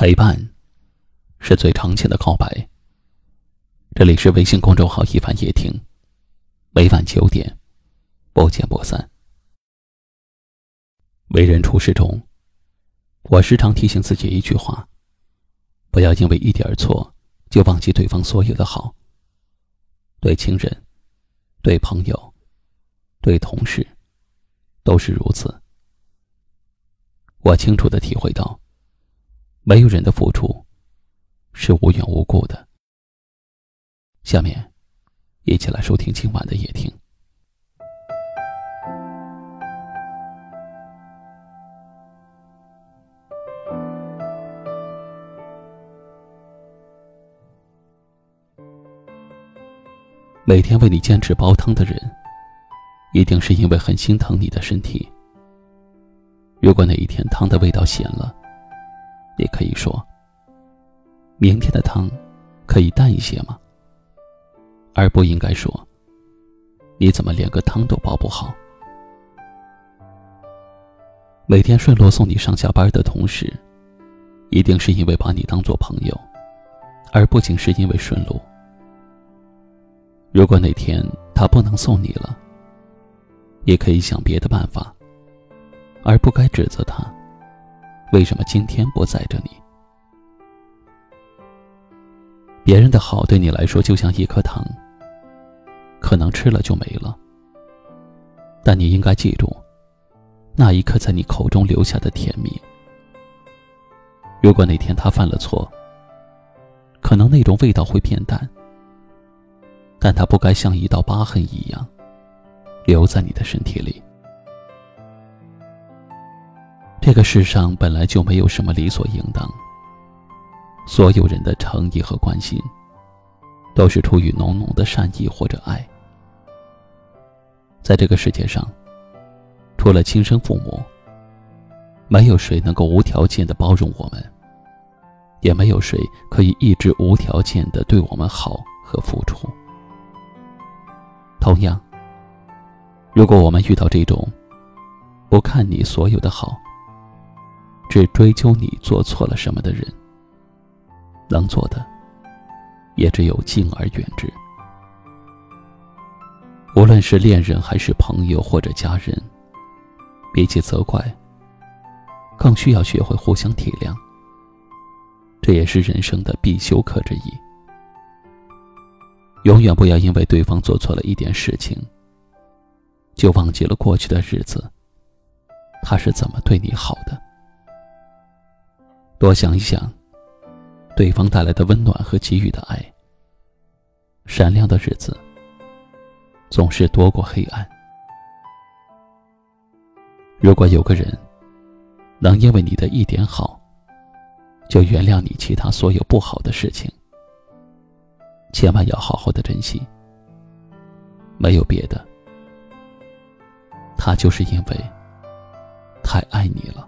陪伴，是最长情的告白。这里是微信公众号“一凡夜听”，每晚九点，不见不散。为人处事中，我时常提醒自己一句话：不要因为一点错就忘记对方所有的好。对亲人、对朋友、对同事，都是如此。我清楚的体会到。没有人的付出是无缘无故的。下面，一起来收听今晚的夜听。每天为你坚持煲汤的人，一定是因为很心疼你的身体。如果哪一天汤的味道咸了，也可以说，明天的汤可以淡一些吗？而不应该说，你怎么连个汤都煲不好？每天顺路送你上下班的同事，一定是因为把你当做朋友，而不仅是因为顺路。如果哪天他不能送你了，也可以想别的办法，而不该指责他。为什么今天不载着你？别人的好对你来说就像一颗糖，可能吃了就没了。但你应该记住，那一刻在你口中留下的甜蜜。如果哪天他犯了错，可能那种味道会变淡，但他不该像一道疤痕一样，留在你的身体里。这个世上本来就没有什么理所应当，所有人的诚意和关心，都是出于浓浓的善意或者爱。在这个世界上，除了亲生父母，没有谁能够无条件的包容我们，也没有谁可以一直无条件的对我们好和付出。同样，如果我们遇到这种不看你所有的好，只追究你做错了什么的人，能做的也只有敬而远之。无论是恋人还是朋友或者家人，比起责怪，更需要学会互相体谅。这也是人生的必修课之一。永远不要因为对方做错了一点事情，就忘记了过去的日子，他是怎么对你好的。多想一想，对方带来的温暖和给予的爱。闪亮的日子总是多过黑暗。如果有个人能因为你的一点好，就原谅你其他所有不好的事情，千万要好好的珍惜。没有别的，他就是因为太爱你了。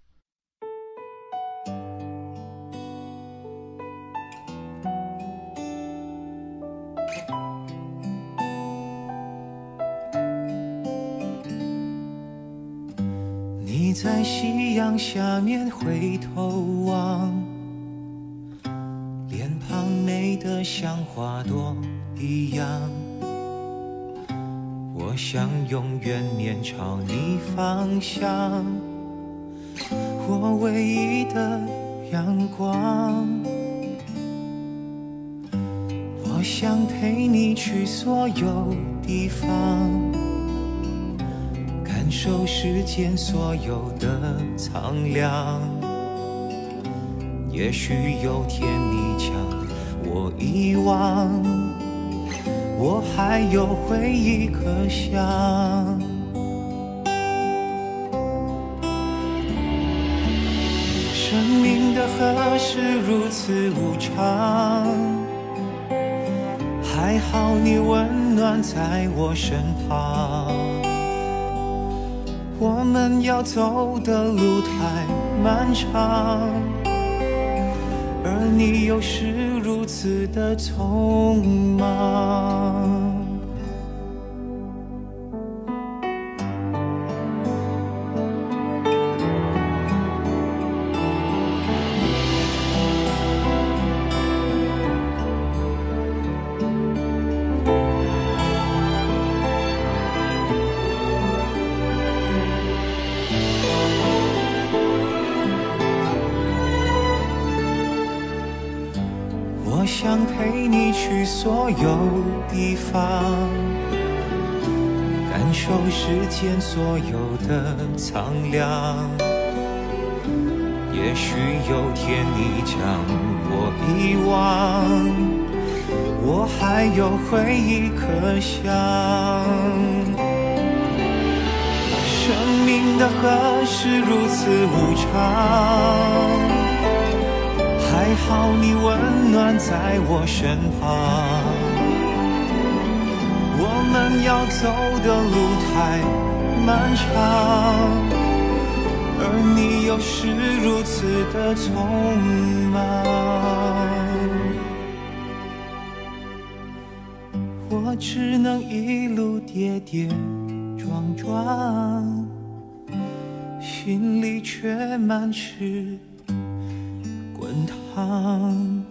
你在夕阳下面回头望，脸庞美得像花朵一样。我想永远面朝你方向，我唯一的阳光。我想陪你去所有地方。受世间所有的苍凉，也许有天你将我遗忘，我还有回忆可想。生命的河是如此无常。还好你温暖在我身旁。我们要走的路太漫长，而你又是如此的匆忙。去所有地方，感受世间所有的苍凉。也许有天你将我遗忘，我还有回忆可想。生命的河是如此无常。还好你温暖在我身旁，我们要走的路太漫长，而你又是如此的匆忙，我只能一路跌跌撞撞，心里却满是。滚烫